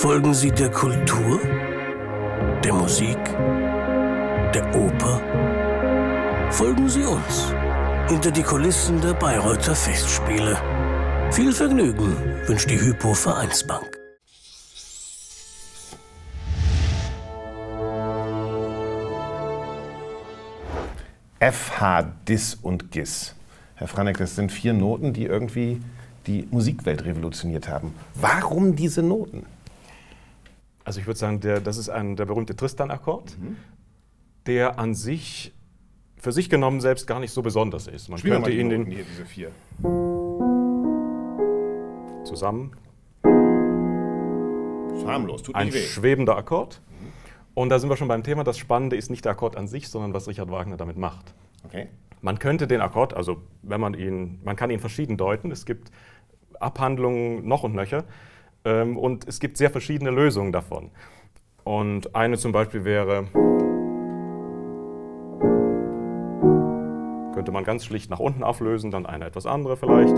Folgen Sie der Kultur, der Musik, der Oper? Folgen Sie uns hinter die Kulissen der Bayreuther Festspiele. Viel Vergnügen wünscht die Hypo Vereinsbank. FH, Dis und Gis. Herr Franek, das sind vier Noten, die irgendwie die Musikwelt revolutioniert haben. Warum diese Noten? Also ich würde sagen, der, das ist ein, der berühmte Tristan-Akkord, mhm. der an sich, für sich genommen selbst gar nicht so besonders ist. Man Spielen könnte ihn den hier, diese vier. Zusammen. harmlos, tut Ein weh. schwebender Akkord. Und da sind wir schon beim Thema. Das Spannende ist nicht der Akkord an sich, sondern was Richard Wagner damit macht. Okay. Man könnte den Akkord, also wenn man ihn, man kann ihn verschieden deuten. Es gibt Abhandlungen noch und nöcher. Ähm, und es gibt sehr verschiedene Lösungen davon. Und eine zum Beispiel wäre, könnte man ganz schlicht nach unten auflösen, dann eine etwas andere vielleicht.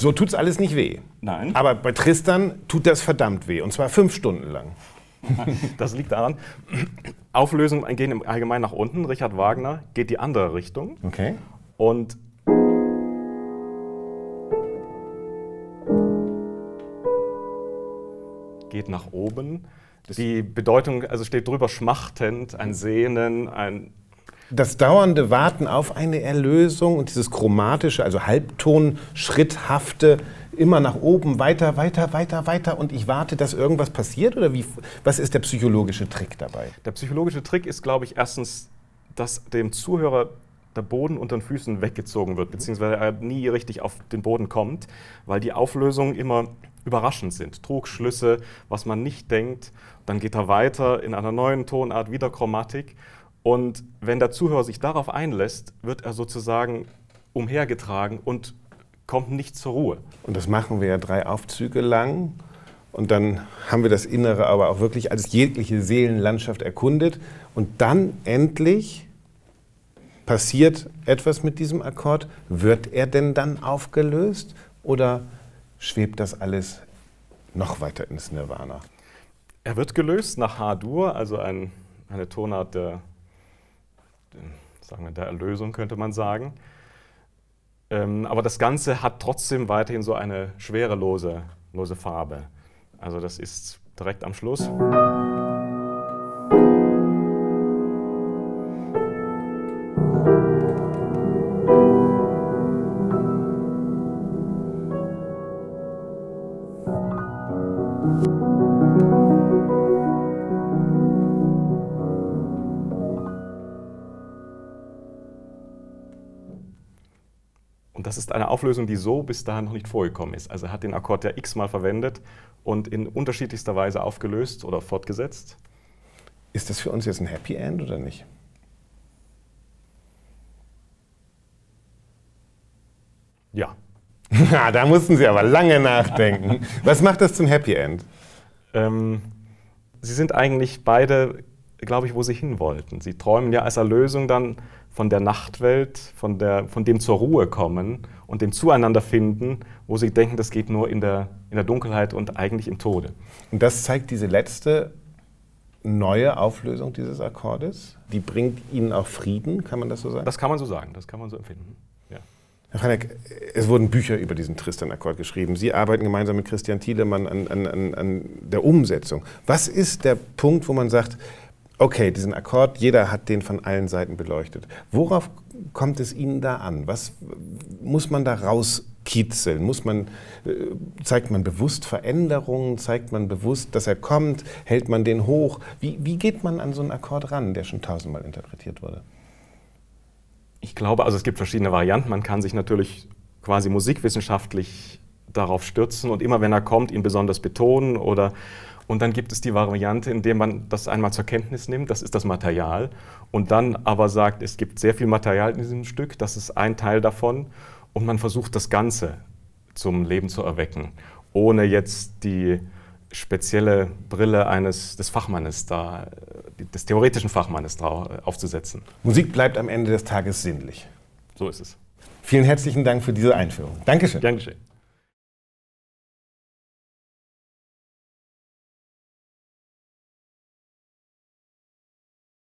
So tut's alles nicht weh. Nein. Aber bei Tristan tut das verdammt weh. Und zwar fünf Stunden lang. Das liegt daran, Auflösungen gehen im Allgemeinen nach unten. Richard Wagner geht die andere Richtung. Okay. Und geht nach oben. Die Bedeutung, also steht drüber schmachtend, ein Sehnen, ein das dauernde Warten auf eine Erlösung und dieses chromatische, also Halbton, schritthafte, immer nach oben, weiter, weiter, weiter, weiter und ich warte, dass irgendwas passiert? Oder wie, was ist der psychologische Trick dabei? Der psychologische Trick ist, glaube ich, erstens, dass dem Zuhörer der Boden unter den Füßen weggezogen wird, beziehungsweise er nie richtig auf den Boden kommt, weil die Auflösungen immer überraschend sind. Trugschlüsse, was man nicht denkt. Dann geht er weiter in einer neuen Tonart, wieder Chromatik. Und wenn der Zuhörer sich darauf einlässt, wird er sozusagen umhergetragen und kommt nicht zur Ruhe. Und das machen wir ja drei Aufzüge lang. Und dann haben wir das Innere aber auch wirklich als jegliche Seelenlandschaft erkundet. Und dann endlich passiert etwas mit diesem Akkord. Wird er denn dann aufgelöst oder schwebt das alles noch weiter ins Nirvana? Er wird gelöst nach H-Dur, also ein, eine Tonart der sagen wir, der Erlösung, könnte man sagen. Ähm, aber das Ganze hat trotzdem weiterhin so eine schwerelose lose Farbe. Also das ist direkt am Schluss. Und das ist eine Auflösung, die so bis dahin noch nicht vorgekommen ist. Also er hat den Akkord ja x-mal verwendet und in unterschiedlichster Weise aufgelöst oder fortgesetzt. Ist das für uns jetzt ein Happy End oder nicht? Ja. da mussten Sie aber lange nachdenken. Was macht das zum Happy End? Ähm, sie sind eigentlich beide, glaube ich, wo sie hin wollten. Sie träumen ja als Erlösung dann von der Nachtwelt, von, der, von dem zur Ruhe kommen und dem Zueinander finden, wo sie denken, das geht nur in der, in der Dunkelheit und eigentlich im Tode. Und das zeigt diese letzte neue Auflösung dieses Akkordes. Die bringt Ihnen auch Frieden, kann man das so sagen? Das kann man so sagen, das kann man so empfinden. Herr Franek, es wurden Bücher über diesen Tristan-Akkord geschrieben. Sie arbeiten gemeinsam mit Christian Thielemann an, an, an, an der Umsetzung. Was ist der Punkt, wo man sagt, okay, diesen Akkord, jeder hat den von allen Seiten beleuchtet. Worauf kommt es Ihnen da an? Was muss man da rauskitzeln? Muss man, äh, zeigt man bewusst Veränderungen? Zeigt man bewusst, dass er kommt? Hält man den hoch? Wie, wie geht man an so einen Akkord ran, der schon tausendmal interpretiert wurde? Ich glaube, also es gibt verschiedene Varianten. Man kann sich natürlich quasi musikwissenschaftlich darauf stürzen und immer wenn er kommt, ihn besonders betonen oder und dann gibt es die Variante, in der man das einmal zur Kenntnis nimmt, das ist das Material, und dann aber sagt, es gibt sehr viel Material in diesem Stück, das ist ein Teil davon, und man versucht das Ganze zum Leben zu erwecken, ohne jetzt die spezielle Brille eines des Fachmannes da, des theoretischen Fachmannes da aufzusetzen. Musik bleibt am Ende des Tages sinnlich. So ist es. Vielen herzlichen Dank für diese Einführung. Dankeschön. Dankeschön.